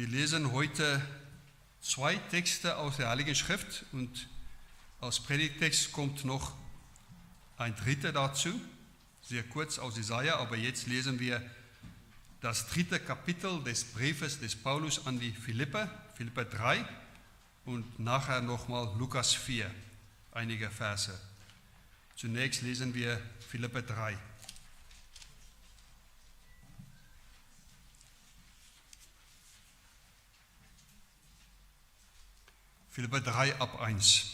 Wir lesen heute zwei Texte aus der Heiligen Schrift und als Predigtext kommt noch ein dritter dazu, sehr kurz aus Jesaja, aber jetzt lesen wir das dritte Kapitel des Briefes des Paulus an die Philippe, Philippe 3 und nachher nochmal Lukas 4, einige Verse. Zunächst lesen wir Philippe 3. Philipper 3 ab 1.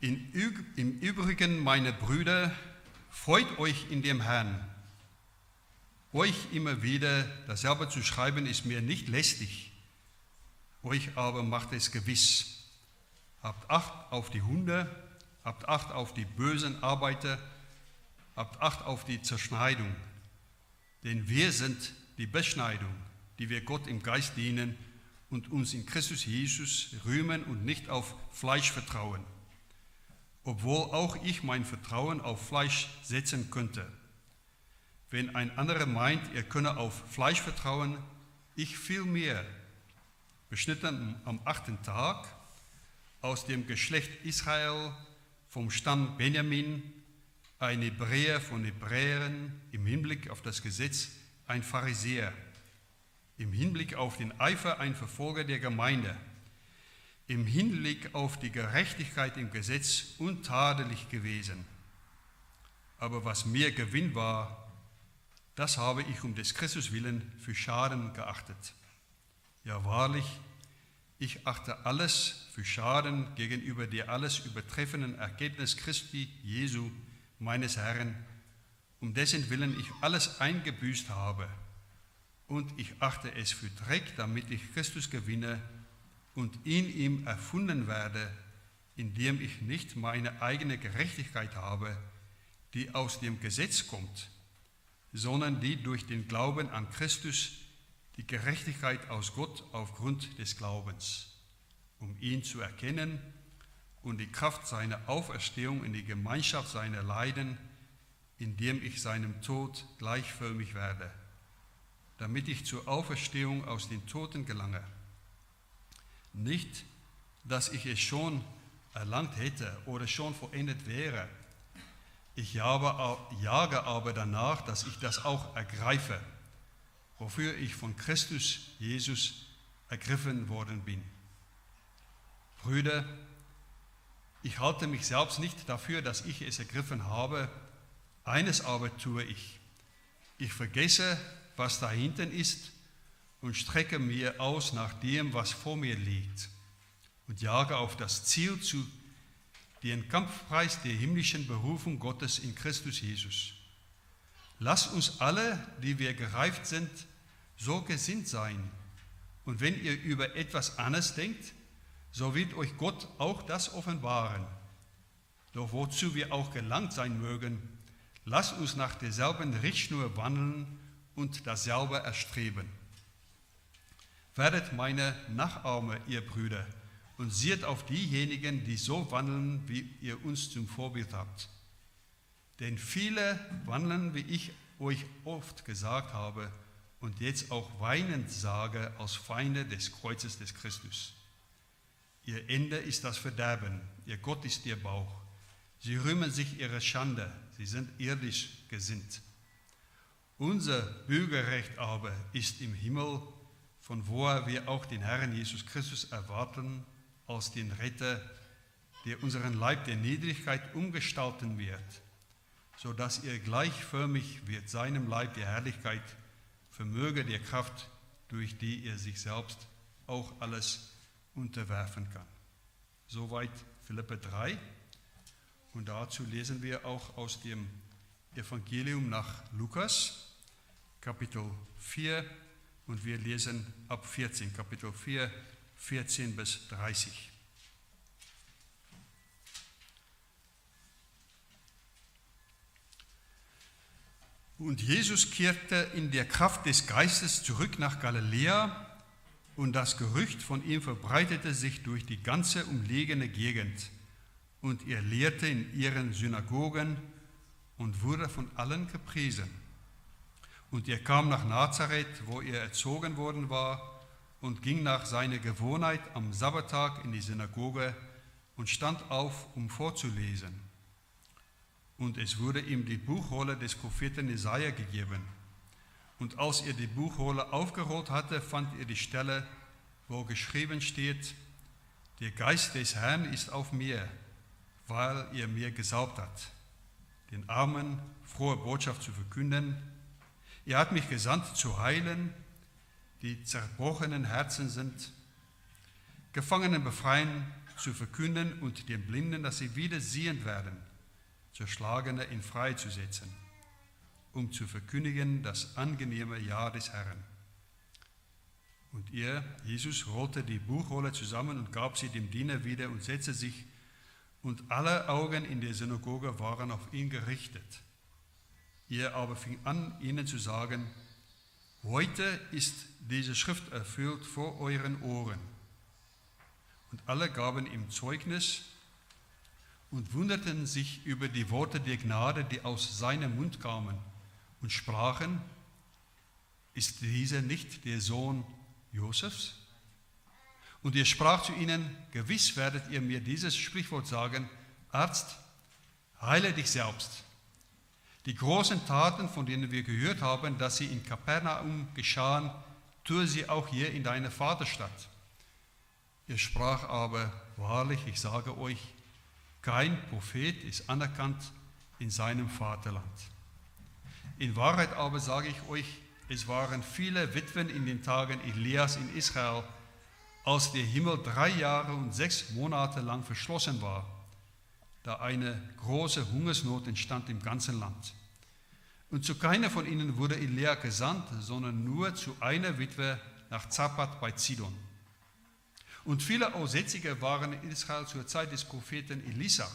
In, Im Übrigen, meine Brüder, freut euch in dem Herrn. Euch immer wieder dasselbe zu schreiben, ist mir nicht lästig. Euch aber macht es gewiss. Habt Acht auf die Hunde, habt Acht auf die bösen Arbeiter, habt Acht auf die Zerschneidung. Denn wir sind die Beschneidung, die wir Gott im Geist dienen und uns in Christus Jesus rühmen und nicht auf Fleisch vertrauen, obwohl auch ich mein Vertrauen auf Fleisch setzen könnte. Wenn ein anderer meint, er könne auf Fleisch vertrauen, ich vielmehr, beschnitten am achten Tag, aus dem Geschlecht Israel, vom Stamm Benjamin, ein Hebräer von Hebräern im Hinblick auf das Gesetz, ein Pharisäer im Hinblick auf den Eifer ein Verfolger der Gemeinde, im Hinblick auf die Gerechtigkeit im Gesetz untadelig gewesen. Aber was mir Gewinn war, das habe ich um des Christus willen für Schaden geachtet. Ja wahrlich, ich achte alles für Schaden gegenüber der alles übertreffenden Erkenntnis Christi Jesu, meines Herrn, um dessen Willen ich alles eingebüßt habe und ich achte es für Dreck, damit ich Christus gewinne und in ihm erfunden werde, indem ich nicht meine eigene Gerechtigkeit habe, die aus dem Gesetz kommt, sondern die durch den Glauben an Christus die Gerechtigkeit aus Gott aufgrund des Glaubens, um ihn zu erkennen und die Kraft seiner Auferstehung in die Gemeinschaft seiner Leiden, indem ich seinem Tod gleichförmig werde damit ich zur Auferstehung aus den Toten gelange. Nicht, dass ich es schon erlangt hätte oder schon vollendet wäre. Ich jage aber danach, dass ich das auch ergreife, wofür ich von Christus Jesus ergriffen worden bin. Brüder, ich halte mich selbst nicht dafür, dass ich es ergriffen habe. Eines aber tue ich. Ich vergesse, was da hinten ist und strecke mir aus nach dem, was vor mir liegt und jage auf das Ziel zu, den Kampfpreis der himmlischen Berufung Gottes in Christus Jesus. Lass uns alle, die wir gereift sind, so gesinnt sein. Und wenn ihr über etwas anderes denkt, so wird euch Gott auch das offenbaren. Doch wozu wir auch gelangt sein mögen, lasst uns nach derselben Richtschnur wandeln und dasselbe erstreben. Werdet meine Nachahmer, ihr Brüder, und seht auf diejenigen, die so wandeln, wie ihr uns zum Vorbild habt. Denn viele wandeln, wie ich euch oft gesagt habe und jetzt auch weinend sage, als Feinde des Kreuzes des Christus. Ihr Ende ist das Verderben, ihr Gott ist ihr Bauch. Sie rühmen sich ihrer Schande, sie sind irdisch gesinnt. Unser Bürgerrecht aber ist im Himmel, von wo wir auch den Herrn Jesus Christus erwarten als den Retter, der unseren Leib der Niedrigkeit umgestalten wird, so dass er gleichförmig wird seinem Leib der Herrlichkeit, vermöge der Kraft, durch die er sich selbst auch alles unterwerfen kann. Soweit Philippe 3. Und dazu lesen wir auch aus dem Evangelium nach Lukas, Kapitel 4 und wir lesen ab 14, Kapitel 4, 14 bis 30. Und Jesus kehrte in der Kraft des Geistes zurück nach Galiläa und das Gerücht von ihm verbreitete sich durch die ganze umliegende Gegend. Und er lehrte in ihren Synagogen und wurde von allen gepriesen. Und er kam nach Nazareth, wo er erzogen worden war, und ging nach seiner Gewohnheit am Sabbattag in die Synagoge und stand auf, um vorzulesen. Und es wurde ihm die Buchrolle des Propheten Jesaja gegeben. Und als er die Buchrolle aufgerollt hatte, fand er die Stelle, wo geschrieben steht, der Geist des Herrn ist auf mir, weil er mir gesaubt hat, den Armen frohe Botschaft zu verkünden. Er hat mich gesandt zu heilen, die zerbrochenen Herzen sind, Gefangenen befreien, zu verkünden und den Blinden, dass sie wieder sehend werden, Zerschlagene in frei zu setzen, um zu verkündigen das angenehme Jahr des Herrn. Und er, Jesus, rollte die Buchrolle zusammen und gab sie dem Diener wieder und setzte sich, und alle Augen in der Synagoge waren auf ihn gerichtet. Er aber fing an, ihnen zu sagen, heute ist diese Schrift erfüllt vor euren Ohren. Und alle gaben ihm Zeugnis und wunderten sich über die Worte der Gnade, die aus seinem Mund kamen, und sprachen, ist dieser nicht der Sohn Josefs? Und er sprach zu ihnen, gewiss werdet ihr mir dieses Sprichwort sagen, Arzt, heile dich selbst. Die großen Taten, von denen wir gehört haben, dass sie in Kapernaum geschahen, tue sie auch hier in deiner Vaterstadt. Er sprach aber, wahrlich, ich sage euch, kein Prophet ist anerkannt in seinem Vaterland. In Wahrheit aber sage ich euch, es waren viele Witwen in den Tagen Elias in Israel, als der Himmel drei Jahre und sechs Monate lang verschlossen war, da eine große Hungersnot entstand im ganzen Land. Und zu keiner von ihnen wurde Elia gesandt, sondern nur zu einer Witwe nach Zapat bei Zidon. Und viele Aussätzige waren in Israel zur Zeit des Propheten Elisa,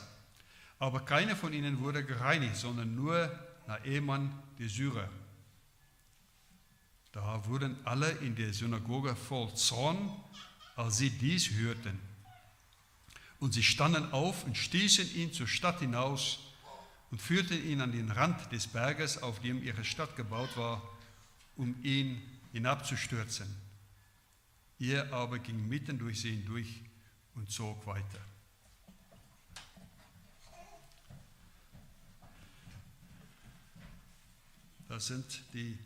aber keiner von ihnen wurde gereinigt, sondern nur Naemann, der Syrer. Da wurden alle in der Synagoge voll Zorn, als sie dies hörten. Und sie standen auf und stießen ihn zur Stadt hinaus und führten ihn an den Rand des Berges, auf dem ihre Stadt gebaut war, um ihn hinabzustürzen. Er aber ging mitten durch sie hindurch und zog weiter. Das sind die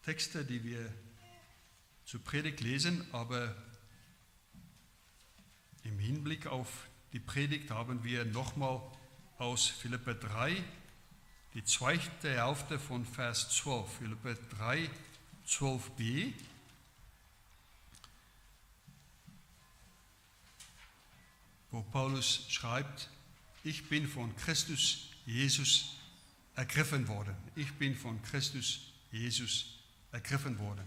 Texte, die wir zur Predigt lesen, aber im Hinblick auf die Predigt haben wir nochmal aus Philippe 3 die zweite Hälfte von Vers 12, Philippe 3, 12b. Wo Paulus schreibt, ich bin von Christus Jesus ergriffen worden. Ich bin von Christus Jesus ergriffen worden.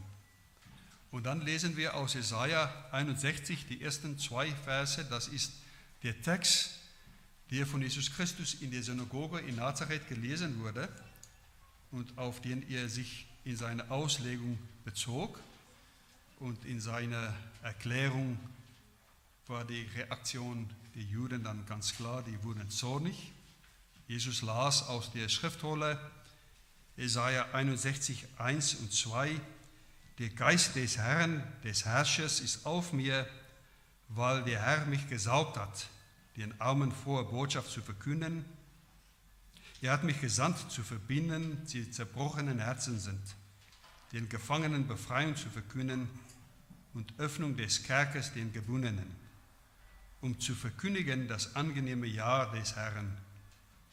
Und dann lesen wir aus Jesaja 61 die ersten zwei Verse. Das ist der Text, der von Jesus Christus in der Synagoge in Nazareth gelesen wurde und auf den er sich in seiner Auslegung bezog. Und in seiner Erklärung war die Reaktion der Juden dann ganz klar, die wurden zornig. Jesus las aus der Schriftrolle Jesaja 61, 1 und 2, der Geist des Herrn, des Herrschers ist auf mir, weil der Herr mich gesaugt hat, den Armen frohe Botschaft zu verkünden. Er hat mich gesandt, zu verbinden, die zerbrochenen Herzen sind, den Gefangenen Befreiung zu verkünden und Öffnung des Kerkers den Gebundenen, um zu verkündigen das angenehme Jahr des Herrn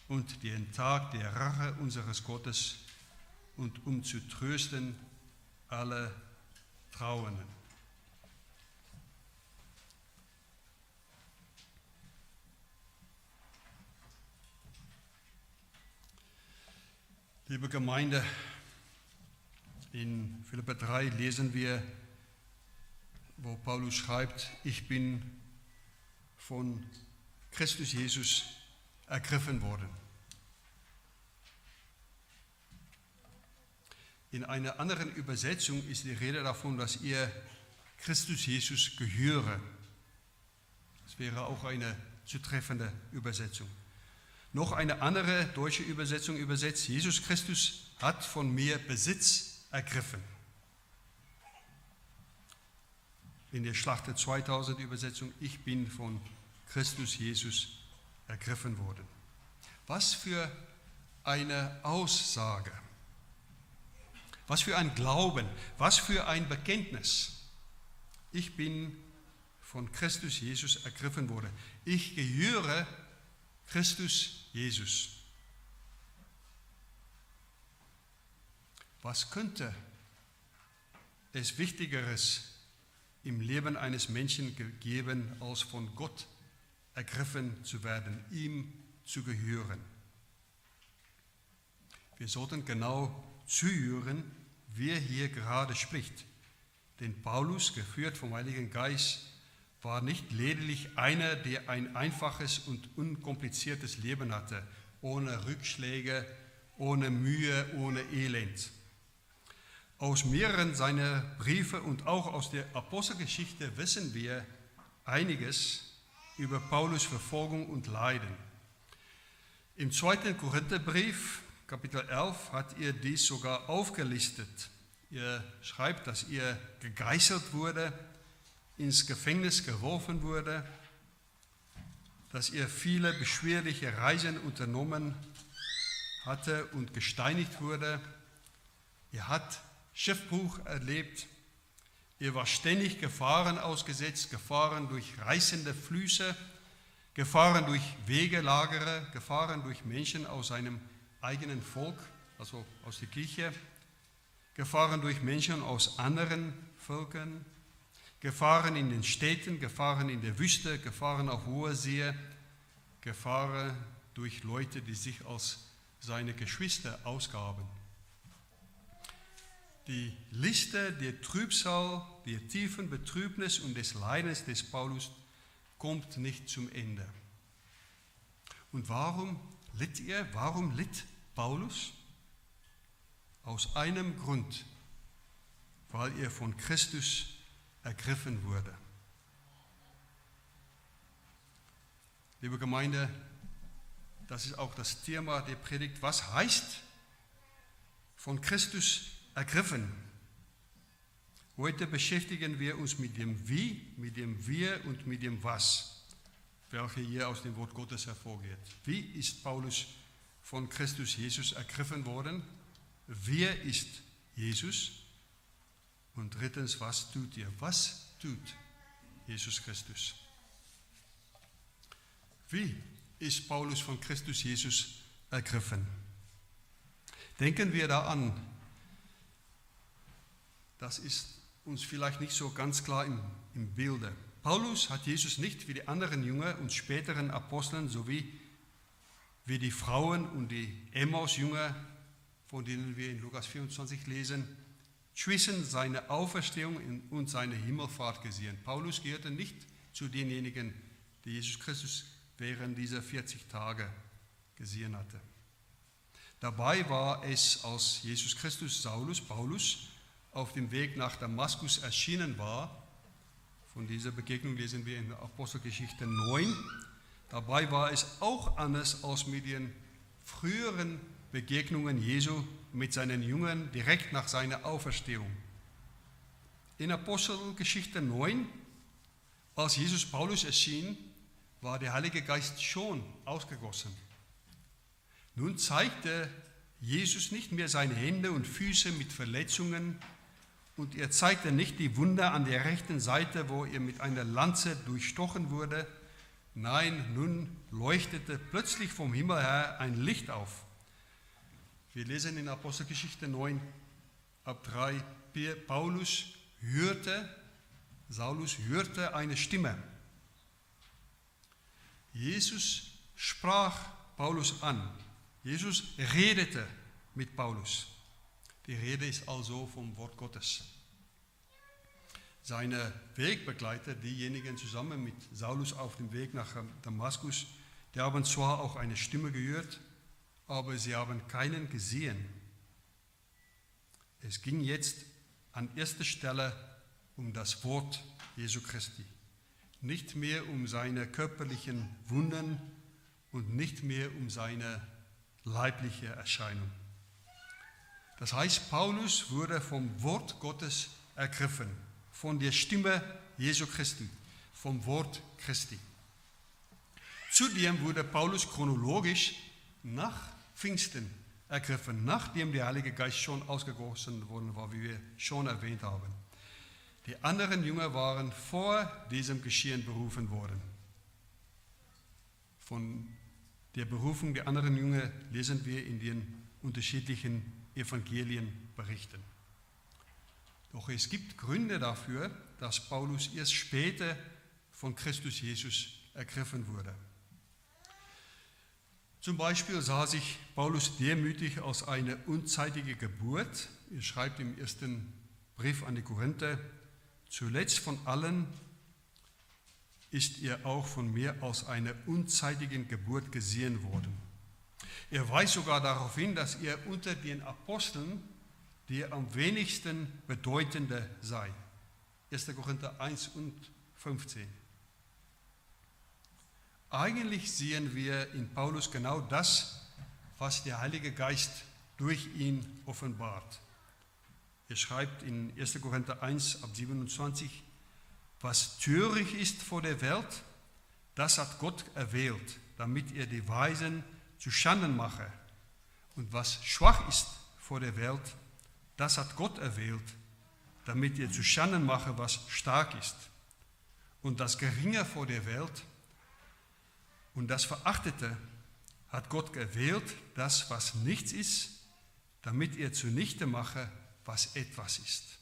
und den Tag der Rache unseres Gottes und um zu trösten alle Trauernden. Liebe Gemeinde, in Philippa 3 lesen wir, wo Paulus schreibt, ich bin von Christus Jesus ergriffen worden. In einer anderen Übersetzung ist die Rede davon, dass ihr Christus Jesus gehöre. Das wäre auch eine zutreffende Übersetzung. Noch eine andere deutsche Übersetzung übersetzt, Jesus Christus hat von mir Besitz ergriffen. in der Schlachter 2000 Übersetzung, ich bin von Christus Jesus ergriffen worden. Was für eine Aussage. Was für ein Glauben, was für ein Bekenntnis. Ich bin von Christus Jesus ergriffen worden. Ich gehöre Christus Jesus. Was könnte es Wichtigeres im Leben eines Menschen geben, als von Gott ergriffen zu werden, ihm zu gehören? Wir sollten genau zuhören, wer hier gerade spricht. Denn Paulus, geführt vom Heiligen Geist, war nicht lediglich einer, der ein einfaches und unkompliziertes Leben hatte, ohne Rückschläge, ohne Mühe, ohne Elend. Aus mehreren seiner Briefe und auch aus der Apostelgeschichte wissen wir einiges über Paulus Verfolgung und Leiden. Im zweiten Korintherbrief, Kapitel 11, hat er dies sogar aufgelistet. Er schreibt, dass er gegeißelt wurde, ins Gefängnis geworfen wurde, dass er viele beschwerliche Reisen unternommen hatte und gesteinigt wurde. Er hat Schiffbruch erlebt. Er war ständig Gefahren ausgesetzt, Gefahren durch reißende Flüsse, Gefahren durch Wegelagere, Gefahren durch Menschen aus seinem eigenen Volk, also aus der Kirche, Gefahren durch Menschen aus anderen Völkern, Gefahren in den Städten, Gefahren in der Wüste, Gefahren auf hoher See, Gefahren durch Leute, die sich als seine Geschwister ausgaben. Die Liste der Trübsal, der tiefen Betrübnis und des Leidens des Paulus kommt nicht zum Ende. Und warum litt er? Warum litt Paulus? Aus einem Grund, weil er von Christus ergriffen wurde. Liebe Gemeinde, das ist auch das Thema der Predigt. Was heißt von Christus ergriffen. Heute beschäftigen wir uns mit dem Wie, mit dem Wir und mit dem Was, welche hier aus dem Wort Gottes hervorgeht. Wie ist Paulus von Christus Jesus ergriffen worden? Wer ist Jesus? Und drittens, was tut ihr? Was tut Jesus Christus? Wie ist Paulus von Christus Jesus ergriffen? Denken wir da an, das ist uns vielleicht nicht so ganz klar im, im Bilde. Paulus hat Jesus nicht wie die anderen Jünger und späteren Aposteln sowie wie die Frauen und die Emmaus-Jünger, von denen wir in Lukas 24 lesen, zwischen seiner Auferstehung und seiner Himmelfahrt gesehen. Paulus gehörte nicht zu denjenigen, die Jesus Christus während dieser 40 Tage gesehen hatte. Dabei war es, als Jesus Christus Saulus, Paulus, auf dem Weg nach Damaskus erschienen war. Von dieser Begegnung lesen wir in der Apostelgeschichte 9. Dabei war es auch anders als mit den früheren Begegnungen Jesu mit seinen Jüngern direkt nach seiner Auferstehung. In Apostelgeschichte 9, als Jesus Paulus erschien, war der Heilige Geist schon ausgegossen. Nun zeigte Jesus nicht mehr seine Hände und Füße mit Verletzungen und er zeigte nicht die Wunder an der rechten Seite, wo er mit einer Lanze durchstochen wurde. Nein, nun leuchtete plötzlich vom Himmel her ein Licht auf. Wir lesen in Apostelgeschichte 9 ab 3, Paulus hörte, Saulus hörte eine Stimme. Jesus sprach Paulus an. Jesus redete mit Paulus. Die Rede ist also vom Wort Gottes. Seine Wegbegleiter, diejenigen zusammen mit Saulus auf dem Weg nach Damaskus, die haben zwar auch eine Stimme gehört, aber sie haben keinen gesehen. Es ging jetzt an erster Stelle um das Wort Jesu Christi, nicht mehr um seine körperlichen Wunden und nicht mehr um seine leibliche Erscheinung. Das heißt, Paulus wurde vom Wort Gottes ergriffen, von der Stimme Jesu Christi, vom Wort Christi. Zudem wurde Paulus chronologisch nach Pfingsten ergriffen, nachdem der Heilige Geist schon ausgegossen worden war, wie wir schon erwähnt haben. Die anderen Jünger waren vor diesem Geschehen berufen worden. Von der Berufung der anderen Jünger lesen wir in den unterschiedlichen Evangelien berichten. Doch es gibt Gründe dafür, dass Paulus erst später von Christus Jesus ergriffen wurde. Zum Beispiel sah sich Paulus demütig aus einer unzeitigen Geburt. Er schreibt im ersten Brief an die Korinther, zuletzt von allen ist er auch von mir aus einer unzeitigen Geburt gesehen worden. Er weist sogar darauf hin, dass er unter den Aposteln der am wenigsten bedeutende sei. 1. Korinther 1 und 15. Eigentlich sehen wir in Paulus genau das, was der Heilige Geist durch ihn offenbart. Er schreibt in 1. Korinther 1 ab 27, was töricht ist vor der Welt, das hat Gott erwählt, damit er die Weisen zu Schanden mache. Und was schwach ist vor der Welt, das hat Gott erwählt, damit er zu Schanden mache, was stark ist. Und das Geringe vor der Welt, und das Verachtete hat Gott gewählt, das, was nichts ist, damit er zunichte mache, was etwas ist,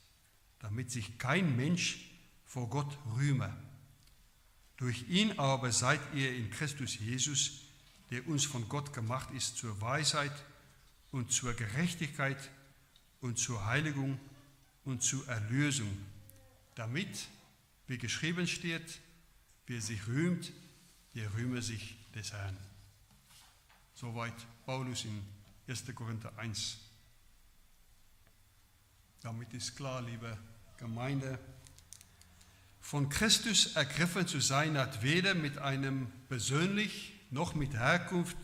damit sich kein Mensch vor Gott rühme. Durch ihn aber seid ihr in Christus Jesus, der uns von Gott gemacht ist zur Weisheit und zur Gerechtigkeit und zur Heiligung und zur Erlösung, damit, wie geschrieben steht, wer sich rühmt, der rühme sich des Herrn. Soweit Paulus in 1. Korinther 1. Damit ist klar, liebe Gemeinde, von Christus ergriffen zu sein hat weder mit einem persönlich noch mit Herkunft,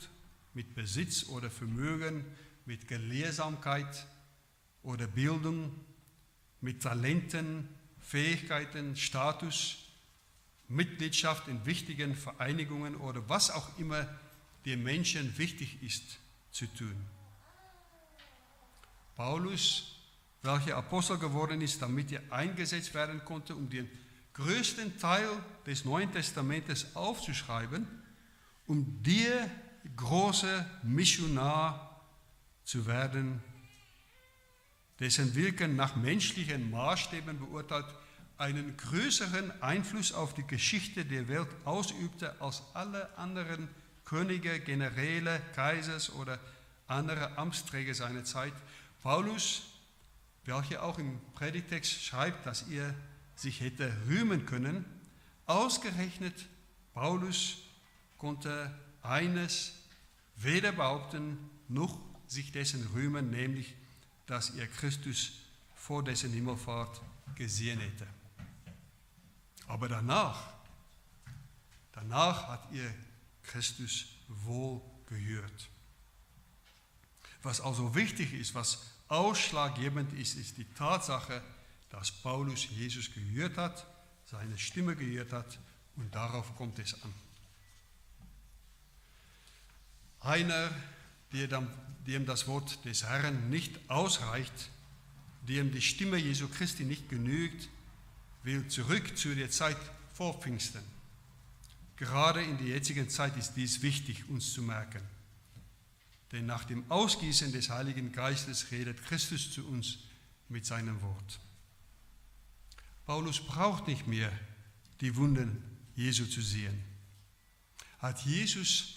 mit Besitz oder Vermögen, mit Gelehrsamkeit oder Bildung, mit Talenten, Fähigkeiten, Status, Mitgliedschaft in wichtigen Vereinigungen oder was auch immer den Menschen wichtig ist zu tun. Paulus, welcher Apostel geworden ist, damit er eingesetzt werden konnte, um den größten Teil des Neuen Testamentes aufzuschreiben, um der große Missionar zu werden, dessen Wirken nach menschlichen Maßstäben beurteilt einen größeren Einfluss auf die Geschichte der Welt ausübte als alle anderen Könige, Generäle, Kaisers oder andere Amtsträger seiner Zeit. Paulus, welcher auch im Predigtext schreibt, dass er sich hätte rühmen können, ausgerechnet Paulus konnte eines weder behaupten noch sich dessen rühmen, nämlich dass er Christus vor dessen Himmelfahrt gesehen hätte. Aber danach, danach hat ihr Christus wohl gehört. Was also wichtig ist, was ausschlaggebend ist, ist die Tatsache, dass Paulus Jesus gehört hat, seine Stimme gehört hat und darauf kommt es an. Einer, dem das Wort des Herrn nicht ausreicht, dem die Stimme Jesu Christi nicht genügt, will zurück zu der Zeit vor Pfingsten. Gerade in der jetzigen Zeit ist dies wichtig, uns zu merken. Denn nach dem Ausgießen des Heiligen Geistes redet Christus zu uns mit seinem Wort. Paulus braucht nicht mehr die Wunden Jesu zu sehen. Hat Jesus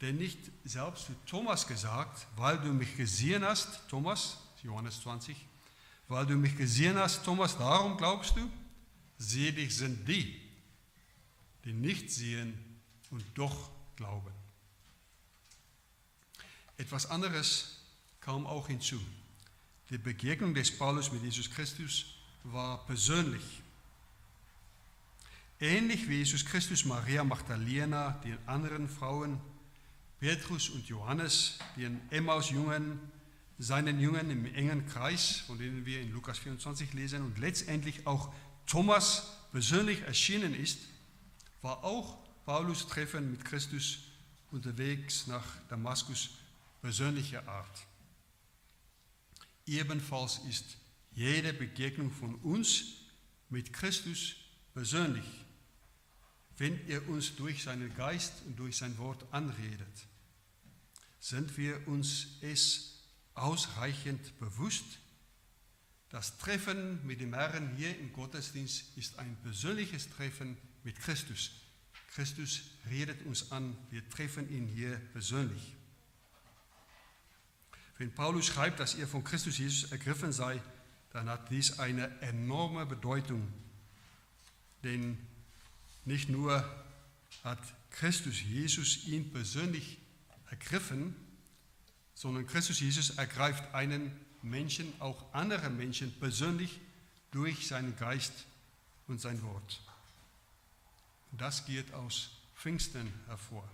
denn nicht selbst zu Thomas gesagt, weil du mich gesehen hast, Thomas, Johannes 20, weil du mich gesehen hast, Thomas, darum glaubst du? Selig sind die, die nicht sehen und doch glauben. Etwas anderes kam auch hinzu. Die Begegnung des Paulus mit Jesus Christus war persönlich. Ähnlich wie Jesus Christus Maria Magdalena, den anderen Frauen, Petrus und Johannes, den Emmaus-Jüngern, seinen Jüngern im engen Kreis, von denen wir in Lukas 24 lesen, und letztendlich auch Thomas persönlich erschienen ist, war auch Paulus Treffen mit Christus unterwegs nach Damaskus persönlicher Art. Ebenfalls ist jede Begegnung von uns mit Christus persönlich, wenn er uns durch seinen Geist und durch sein Wort anredet. Sind wir uns es ausreichend bewusst? Das Treffen mit dem Herrn hier im Gottesdienst ist ein persönliches Treffen mit Christus. Christus redet uns an, wir treffen ihn hier persönlich. Wenn Paulus schreibt, dass er von Christus Jesus ergriffen sei, dann hat dies eine enorme Bedeutung. Denn nicht nur hat Christus Jesus ihn persönlich ergriffen, sondern Christus Jesus ergreift einen Menschen, auch andere Menschen persönlich durch seinen Geist und sein Wort. Das geht aus Pfingsten hervor.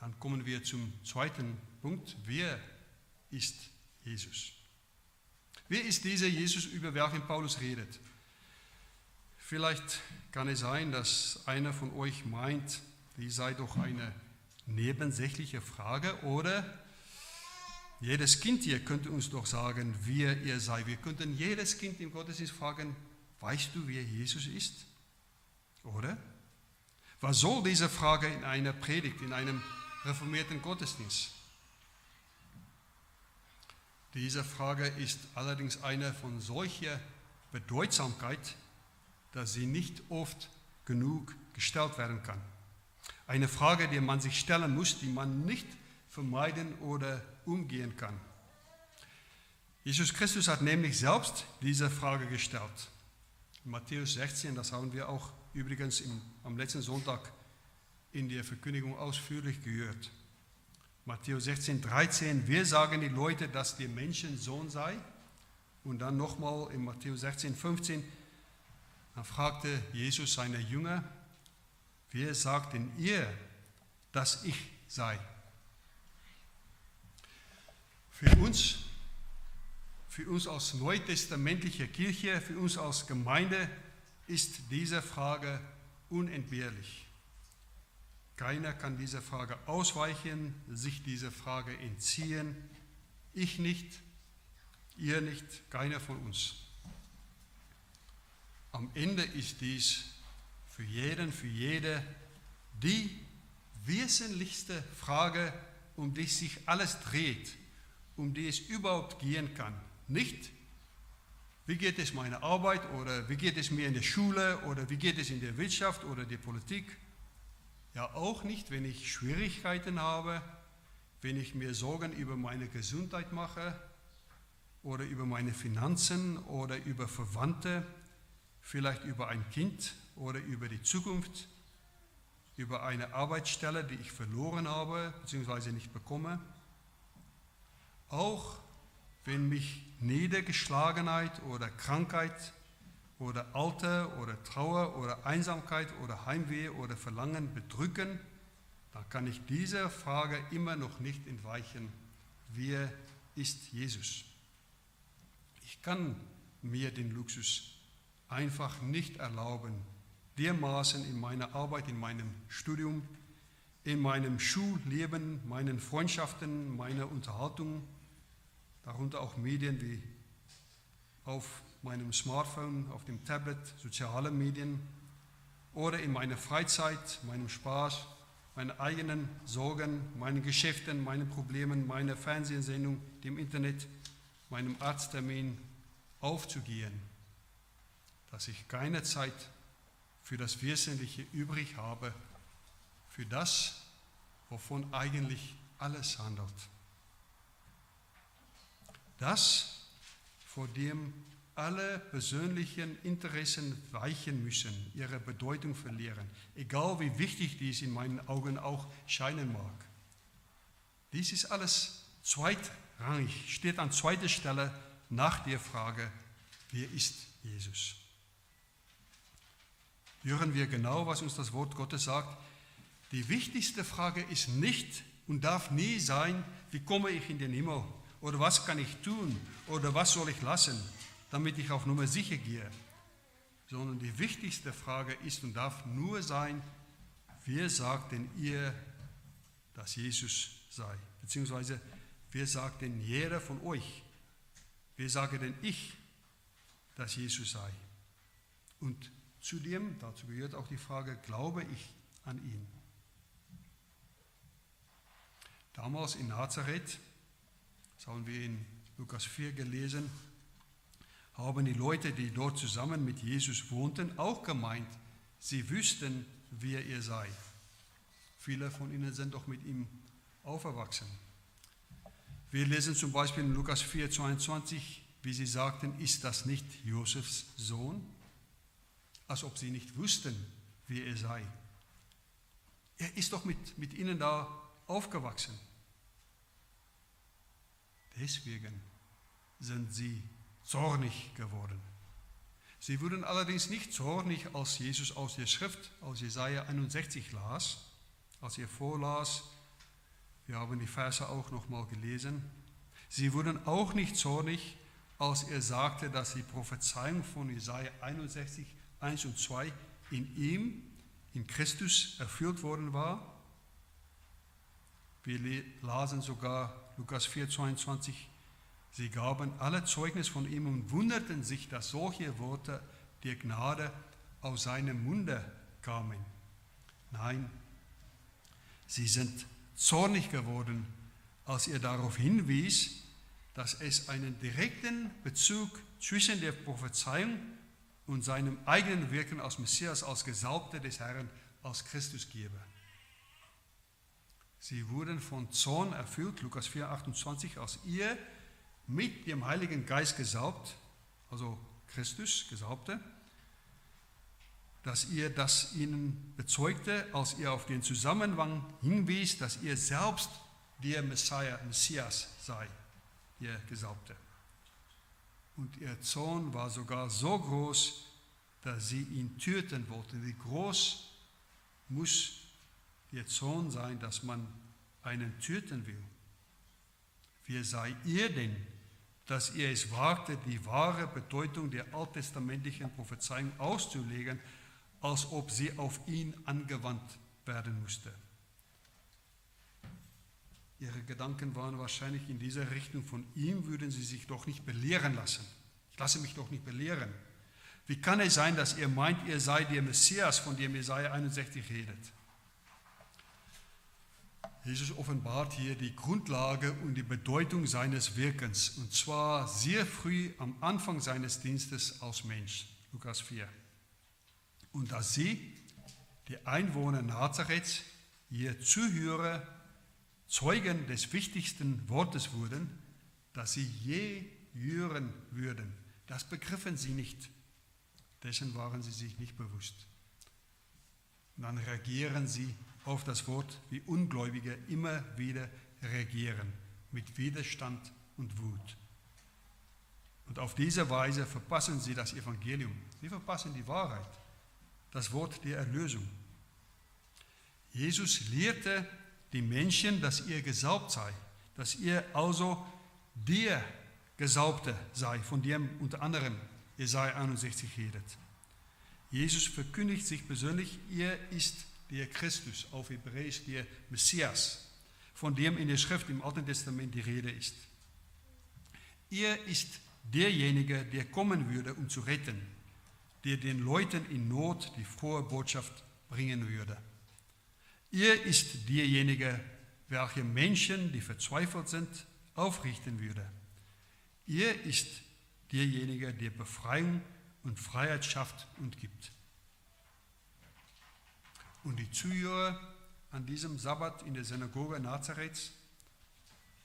Dann kommen wir zum zweiten Punkt. Wer ist Jesus? Wer ist dieser Jesus, über welchen Paulus redet? Vielleicht kann es sein, dass einer von euch meint, die sei doch eine nebensächliche Frage oder jedes Kind hier könnte uns doch sagen, wer er sei. Wir könnten jedes Kind im Gottesdienst fragen, weißt du, wer Jesus ist? Oder? Was soll diese Frage in einer Predigt, in einem reformierten Gottesdienst? Diese Frage ist allerdings eine von solcher Bedeutsamkeit, dass sie nicht oft genug gestellt werden kann. Eine Frage, die man sich stellen muss, die man nicht vermeiden oder umgehen kann. Jesus Christus hat nämlich selbst diese Frage gestellt. In Matthäus 16, das haben wir auch übrigens im, am letzten Sonntag in der Verkündigung ausführlich gehört. Matthäus 16, 13, wir sagen die Leute, dass der Menschensohn sei. Und dann nochmal in Matthäus 16, 15, dann fragte Jesus seine Jünger, wer sagt denn ihr, dass ich sei? Für uns, für uns als neutestamentliche Kirche, für uns als Gemeinde ist diese Frage unentbehrlich. Keiner kann dieser Frage ausweichen, sich dieser Frage entziehen. Ich nicht, ihr nicht, keiner von uns. Am Ende ist dies für jeden, für jede die wesentlichste Frage, um die sich alles dreht, um die es überhaupt gehen kann. Nicht, wie geht es meiner Arbeit oder wie geht es mir in der Schule oder wie geht es in der Wirtschaft oder der Politik. Ja, auch nicht, wenn ich Schwierigkeiten habe, wenn ich mir Sorgen über meine Gesundheit mache oder über meine Finanzen oder über Verwandte vielleicht über ein Kind oder über die Zukunft, über eine Arbeitsstelle, die ich verloren habe bzw. nicht bekomme. Auch wenn mich Niedergeschlagenheit oder Krankheit oder Alter oder Trauer oder Einsamkeit oder Heimweh oder Verlangen bedrücken, dann kann ich dieser Frage immer noch nicht entweichen. Wer ist Jesus? Ich kann mir den Luxus einfach nicht erlauben, dermaßen in meiner Arbeit, in meinem Studium, in meinem Schulleben, meinen Freundschaften, meiner Unterhaltung, darunter auch Medien wie auf meinem Smartphone, auf dem Tablet, soziale Medien oder in meiner Freizeit, meinem Spaß, meinen eigenen Sorgen, meinen Geschäften, meinen Problemen, meiner Fernsehsendung, dem Internet, meinem Arzttermin aufzugehen. Dass ich keine Zeit für das Wesentliche übrig habe, für das, wovon eigentlich alles handelt. Das, vor dem alle persönlichen Interessen weichen müssen, ihre Bedeutung verlieren, egal wie wichtig dies in meinen Augen auch scheinen mag. Dies ist alles zweitrangig, steht an zweiter Stelle nach der Frage, wer ist Jesus? Hören wir genau, was uns das Wort Gottes sagt. Die wichtigste Frage ist nicht, und darf nie sein, wie komme ich in den Himmel oder was kann ich tun oder was soll ich lassen, damit ich auf Nummer sicher gehe. Sondern die wichtigste Frage ist und darf nur sein, wer sagt denn ihr, dass Jesus sei? Beziehungsweise, wer sagt denn jeder von euch? Wer sage denn ich, dass Jesus sei? Und zudem, dazu gehört auch die Frage, glaube ich an ihn? Damals in Nazareth, das haben wir in Lukas 4 gelesen, haben die Leute, die dort zusammen mit Jesus wohnten, auch gemeint, sie wüssten, wer er sei. Viele von ihnen sind doch mit ihm aufgewachsen. Wir lesen zum Beispiel in Lukas 4, 22, wie sie sagten, ist das nicht Josefs Sohn? Als ob sie nicht wussten, wer er sei. Er ist doch mit, mit ihnen da aufgewachsen. Deswegen sind sie zornig geworden. Sie wurden allerdings nicht zornig, als Jesus aus der Schrift, aus Jesaja 61 las, als er vorlas. Wir haben die Verse auch nochmal gelesen. Sie wurden auch nicht zornig, als er sagte, dass die Prophezeiung von Jesaja 61, 1 und 2 in ihm, in Christus, erfüllt worden war. Wir lasen sogar Lukas 4, 22. Sie gaben alle Zeugnis von ihm und wunderten sich, dass solche Worte der Gnade aus seinem Munde kamen. Nein, sie sind zornig geworden, als er darauf hinwies, dass es einen direkten Bezug zwischen der Prophezeiung und seinem eigenen Wirken als Messias, als Gesalbter des Herrn, als Christus gebe. Sie wurden von Zorn erfüllt, Lukas 4, 28, als ihr mit dem Heiligen Geist gesaubt, also Christus, Gesaubte, dass ihr das ihnen bezeugte, als ihr auf den Zusammenhang hinwies, dass ihr selbst der Messias sei, ihr Gesaubte. Und ihr Zorn war sogar so groß, dass sie ihn töten wollten. Wie groß muss der Zorn sein, dass man einen töten will. Wer sei ihr denn, dass ihr es wagte, die wahre Bedeutung der alttestamentlichen Prophezeiung auszulegen, als ob sie auf ihn angewandt werden musste? Ihre Gedanken waren wahrscheinlich in dieser Richtung, von ihm würden sie sich doch nicht belehren lassen. Ich lasse mich doch nicht belehren. Wie kann es sein, dass ihr meint, ihr seid der Messias, von dem Jesaja 61 redet? Jesus offenbart hier die Grundlage und die Bedeutung seines Wirkens, und zwar sehr früh am Anfang seines Dienstes als Mensch. Lukas 4. Und dass sie, die Einwohner Nazareths, ihr Zuhörer, Zeugen des wichtigsten Wortes wurden, das sie je hören würden, das begriffen sie nicht. Dessen waren sie sich nicht bewusst. Und dann reagieren sie auf das Wort, wie Ungläubige immer wieder reagieren, mit Widerstand und Wut. Und auf diese Weise verpassen sie das Evangelium. Sie verpassen die Wahrheit, das Wort der Erlösung. Jesus lehrte die Menschen, dass ihr gesaubt sei, dass ihr also der Gesaubte sei, von dem unter anderem Jesaja 61 redet. Jesus verkündigt sich persönlich, er ist der Christus, auf Hebräisch der Messias, von dem in der Schrift im Alten Testament die Rede ist. Er ist derjenige, der kommen würde, um zu retten, der den Leuten in Not die frohe Botschaft bringen würde. Er ist derjenige, welcher Menschen, die verzweifelt sind, aufrichten würde. Er ist derjenige, der Befreiung und Freiheit schafft und gibt. Und die Zuhörer an diesem Sabbat in der Synagoge Nazareths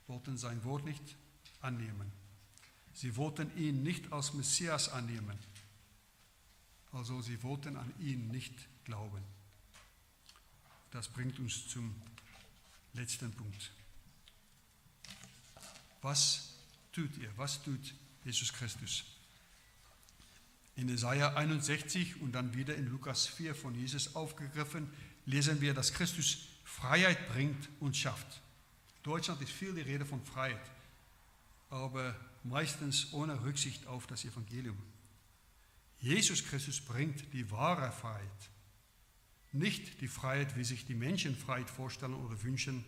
wollten sein Wort nicht annehmen. Sie wollten ihn nicht als Messias annehmen. Also sie wollten an ihn nicht glauben. Das bringt uns zum letzten Punkt. Was tut ihr? Was tut Jesus Christus? In Jesaja 61 und dann wieder in Lukas 4 von Jesus aufgegriffen, lesen wir, dass Christus Freiheit bringt und schafft. Deutschland ist viel die Rede von Freiheit, aber meistens ohne Rücksicht auf das Evangelium. Jesus Christus bringt die wahre Freiheit. Nicht die Freiheit, wie sich die Menschen Freiheit vorstellen oder wünschen,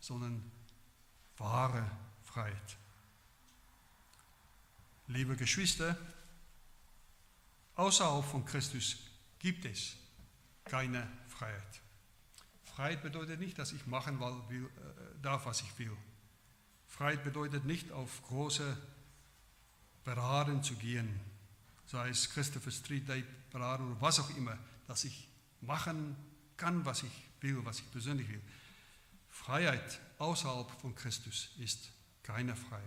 sondern wahre Freiheit. Liebe Geschwister, außerhalb von Christus gibt es keine Freiheit. Freiheit bedeutet nicht, dass ich machen will, äh, darf, was ich will. Freiheit bedeutet nicht, auf große Paraden zu gehen, sei es Christopher Street Day Paraden oder was auch immer, dass ich machen kann, was ich will, was ich persönlich will. Freiheit außerhalb von Christus ist keine Freiheit.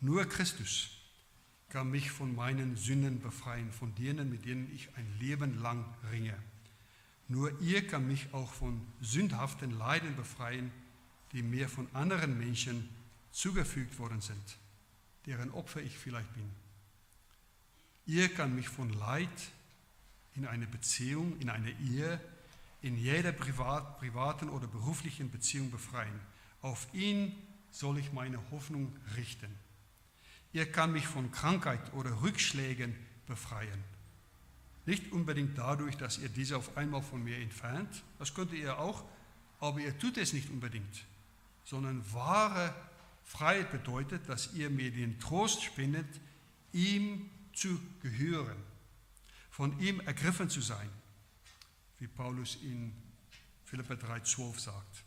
Nur Christus kann mich von meinen Sünden befreien, von denen, mit denen ich ein Leben lang ringe. Nur ihr kann mich auch von sündhaften Leiden befreien, die mir von anderen Menschen zugefügt worden sind, deren Opfer ich vielleicht bin. Ihr kann mich von Leid in einer Beziehung, in einer Ehe, in jeder privat, privaten oder beruflichen Beziehung befreien. Auf ihn soll ich meine Hoffnung richten. Ihr kann mich von Krankheit oder Rückschlägen befreien. Nicht unbedingt dadurch, dass ihr diese auf einmal von mir entfernt, das könnt ihr auch, aber ihr tut es nicht unbedingt, sondern wahre Freiheit bedeutet, dass ihr mir den Trost spendet, ihm zu gehören, von ihm ergriffen zu sein, wie Paulus in Philippa 3,12 sagt.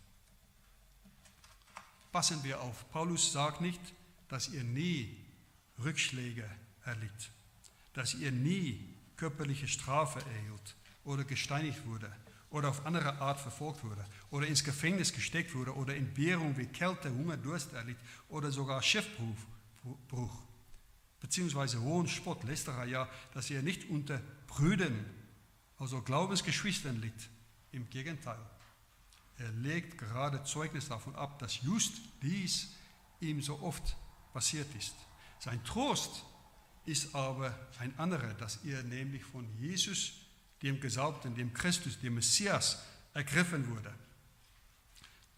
Passen wir auf, Paulus sagt nicht, dass ihr nie Rückschläge erlitt, dass ihr nie körperliche Strafe erhielt oder gesteinigt wurde oder auf andere Art verfolgt wurde oder ins Gefängnis gesteckt wurde oder Entbehrung wie Kälte, Hunger, Durst erlitt oder sogar Schiffbruch beziehungsweise hohen Spott, Lästerer ja, dass ihr nicht unter Brüdern, also Glaubensgeschwistern litt. Im Gegenteil, er legt gerade Zeugnis davon ab, dass just dies ihm so oft passiert ist. Sein Trost ist aber ein anderer, dass er nämlich von Jesus, dem Gesalbten, dem Christus, dem Messias, ergriffen wurde.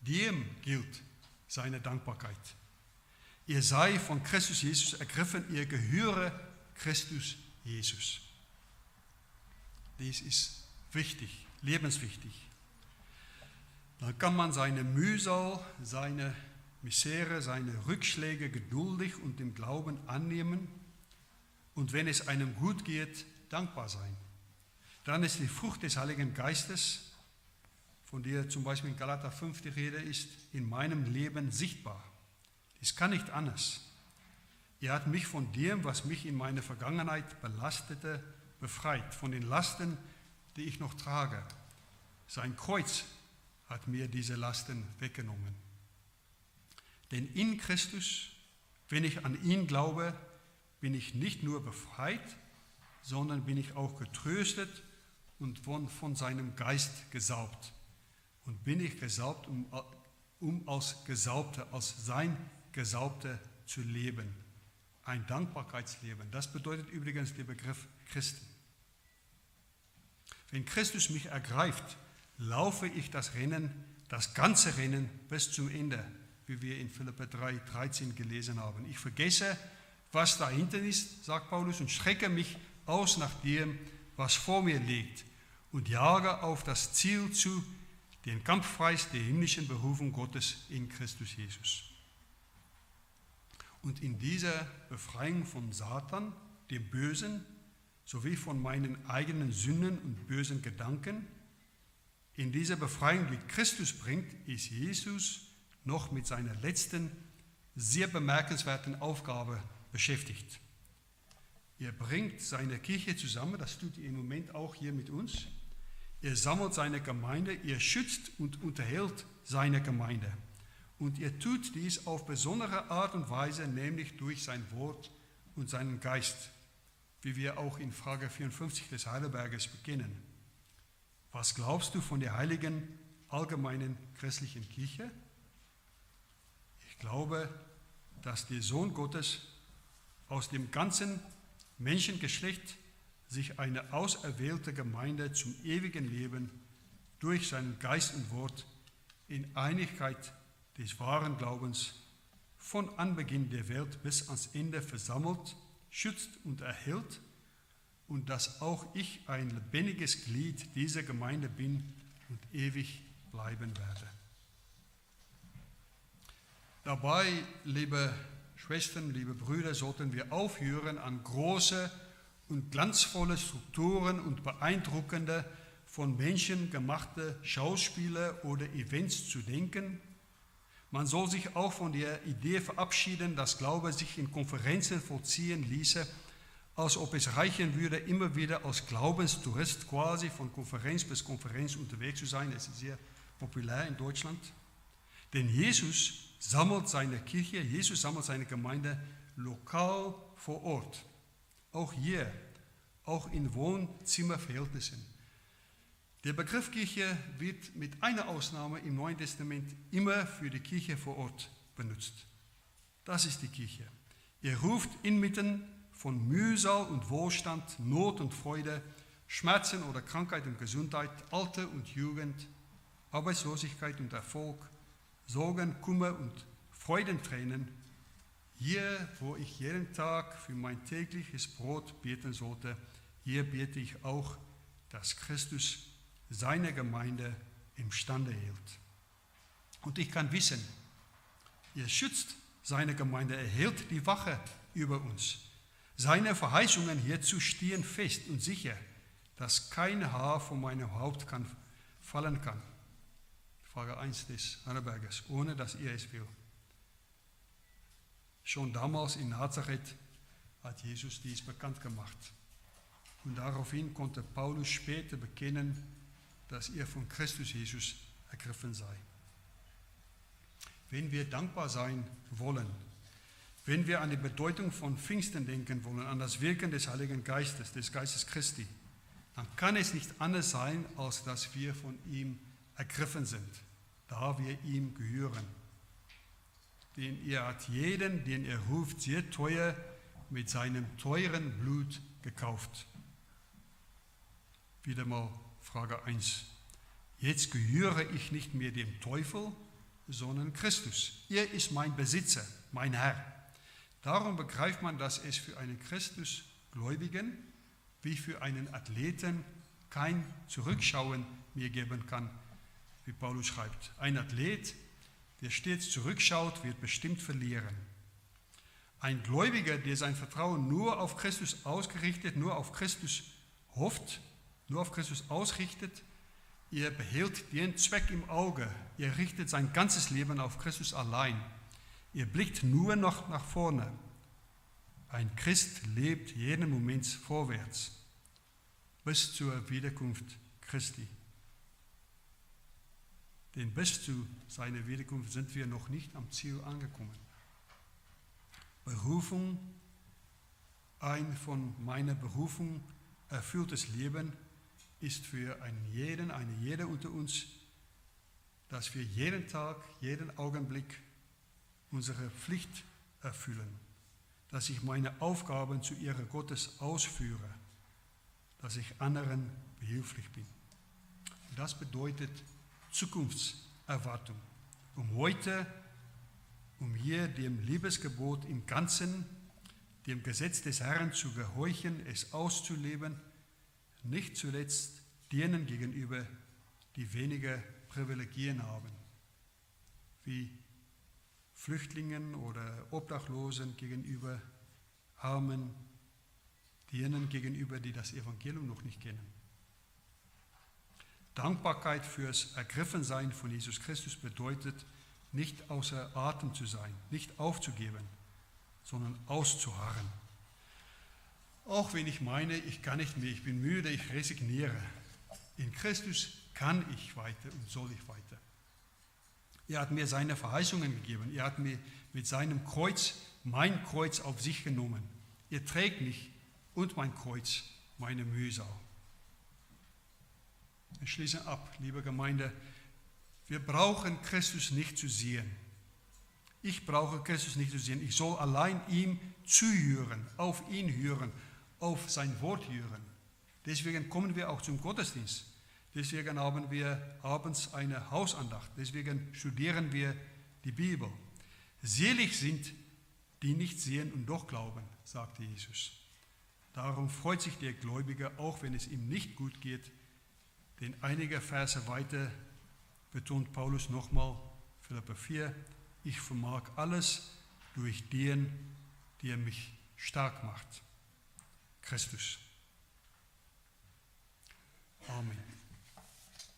Dem gilt seine Dankbarkeit. Ihr sei von Christus Jesus ergriffen, ihr gehöre Christus Jesus. Dies ist wichtig, lebenswichtig. Dann kann man seine Mühsal, seine Misere, seine Rückschläge geduldig und im Glauben annehmen und wenn es einem gut geht, dankbar sein. Dann ist die Frucht des Heiligen Geistes, von der zum Beispiel in Galater 5 die Rede ist, in meinem Leben sichtbar. Es kann nicht anders. Er hat mich von dem, was mich in meiner Vergangenheit belastete, befreit, von den Lasten, die ich noch trage. Sein Kreuz hat mir diese Lasten weggenommen. Denn in Christus, wenn ich an ihn glaube, bin ich nicht nur befreit, sondern bin ich auch getröstet und von, von seinem Geist gesaubt. Und bin ich gesaubt, um, um als Gesaubter, als sein Gesaubter zu leben. Ein Dankbarkeitsleben. Das bedeutet übrigens der Begriff Christen. Wenn Christus mich ergreift, laufe ich das Rennen, das ganze Rennen bis zum Ende wie wir in Philippa 3, 13 gelesen haben. Ich vergesse, was dahinter ist, sagt Paulus, und strecke mich aus nach dem, was vor mir liegt, und jage auf das Ziel zu, den Kampfpreis der himmlischen Berufung Gottes in Christus Jesus. Und in dieser Befreiung von Satan, dem Bösen, sowie von meinen eigenen Sünden und bösen Gedanken, in dieser Befreiung, die Christus bringt, ist Jesus noch mit seiner letzten, sehr bemerkenswerten Aufgabe beschäftigt. Er bringt seine Kirche zusammen, das tut er im Moment auch hier mit uns. Er sammelt seine Gemeinde, er schützt und unterhält seine Gemeinde. Und er tut dies auf besondere Art und Weise, nämlich durch sein Wort und seinen Geist, wie wir auch in Frage 54 des Heidelberges beginnen. Was glaubst du von der heiligen allgemeinen christlichen Kirche? Ich glaube, dass der Sohn Gottes aus dem ganzen Menschengeschlecht sich eine auserwählte Gemeinde zum ewigen Leben durch seinen Geist und Wort in Einigkeit des wahren Glaubens von Anbeginn der Welt bis ans Ende versammelt, schützt und erhält und dass auch ich ein lebendiges Glied dieser Gemeinde bin und ewig bleiben werde. Dabei, liebe Schwestern, liebe Brüder, sollten wir aufhören, an große und glanzvolle Strukturen und beeindruckende, von Menschen gemachte Schauspiele oder Events zu denken. Man soll sich auch von der Idee verabschieden, dass Glaube sich in Konferenzen vollziehen ließe, als ob es reichen würde, immer wieder als Glaubenstourist quasi von Konferenz bis Konferenz unterwegs zu sein. Das ist sehr populär in Deutschland. Denn Jesus sammelt seine Kirche, Jesus sammelt seine Gemeinde lokal vor Ort. Auch hier, auch in Wohnzimmerverhältnissen. Der Begriff Kirche wird mit einer Ausnahme im Neuen Testament immer für die Kirche vor Ort benutzt. Das ist die Kirche. Er ruft inmitten von Mühsal und Wohlstand, Not und Freude, Schmerzen oder Krankheit und Gesundheit, Alter und Jugend, Arbeitslosigkeit und Erfolg, Sorgen, Kummer und Freudentränen, hier, wo ich jeden Tag für mein tägliches Brot beten sollte, hier bete ich auch, dass Christus seine Gemeinde imstande hält. Und ich kann wissen, er schützt seine Gemeinde, er hält die Wache über uns. Seine Verheißungen hierzu stehen fest und sicher, dass kein Haar von meinem Haupt kann, fallen kann. Frage 1 des Annabergers, ohne dass er es will. Schon damals in Nazareth hat Jesus dies bekannt gemacht. Und daraufhin konnte Paulus später bekennen, dass er von Christus Jesus ergriffen sei. Wenn wir dankbar sein wollen, wenn wir an die Bedeutung von Pfingsten denken wollen, an das Wirken des Heiligen Geistes, des Geistes Christi, dann kann es nicht anders sein, als dass wir von ihm ergriffen sind, da wir ihm gehören. Denn er hat jeden, den er ruft, sehr teuer mit seinem teuren Blut gekauft. Wieder mal Frage 1. Jetzt gehöre ich nicht mehr dem Teufel, sondern Christus. Er ist mein Besitzer, mein Herr. Darum begreift man, dass es für einen Christusgläubigen wie für einen Athleten kein Zurückschauen mehr geben kann, wie Paulus schreibt. Ein Athlet, der stets zurückschaut, wird bestimmt verlieren. Ein Gläubiger, der sein Vertrauen nur auf Christus ausgerichtet, nur auf Christus hofft, nur auf Christus ausrichtet, er behält den Zweck im Auge. Er richtet sein ganzes Leben auf Christus allein. Er blickt nur noch nach vorne. Ein Christ lebt jeden Moment vorwärts bis zur Wiederkunft Christi. Denn bis zu seiner Wiederkunft sind wir noch nicht am Ziel angekommen. Berufung, ein von meiner Berufung erfülltes Leben ist für einen jeden, eine jede unter uns, dass wir jeden Tag, jeden Augenblick unsere Pflicht erfüllen, dass ich meine Aufgaben zu ihrer Gottes ausführe, dass ich anderen behilflich bin. Das bedeutet Zukunftserwartung, um heute, um hier dem Liebesgebot im Ganzen, dem Gesetz des Herrn zu gehorchen, es auszuleben nicht zuletzt denen gegenüber, die weniger Privilegien haben, wie Flüchtlingen oder Obdachlosen gegenüber, Armen, denen gegenüber, die das Evangelium noch nicht kennen. Dankbarkeit fürs Ergriffensein von Jesus Christus bedeutet, nicht außer Atem zu sein, nicht aufzugeben, sondern auszuharren auch wenn ich meine, ich kann nicht mehr, ich bin müde, ich resigniere. In Christus kann ich weiter und soll ich weiter. Er hat mir seine Verheißungen gegeben. Er hat mir mit seinem Kreuz mein Kreuz auf sich genommen. Er trägt mich und mein Kreuz, meine Mühsal. Wir schließen ab, liebe Gemeinde. Wir brauchen Christus nicht zu sehen. Ich brauche Christus nicht zu sehen. Ich soll allein ihm zuhören, auf ihn hören auf sein Wort hören. Deswegen kommen wir auch zum Gottesdienst. Deswegen haben wir abends eine Hausandacht. Deswegen studieren wir die Bibel. Selig sind, die nicht sehen und doch glauben, sagte Jesus. Darum freut sich der Gläubige, auch wenn es ihm nicht gut geht, denn einige Verse weiter betont Paulus nochmal, Philippa 4, ich vermag alles durch den, der mich stark macht. Christus. Amen.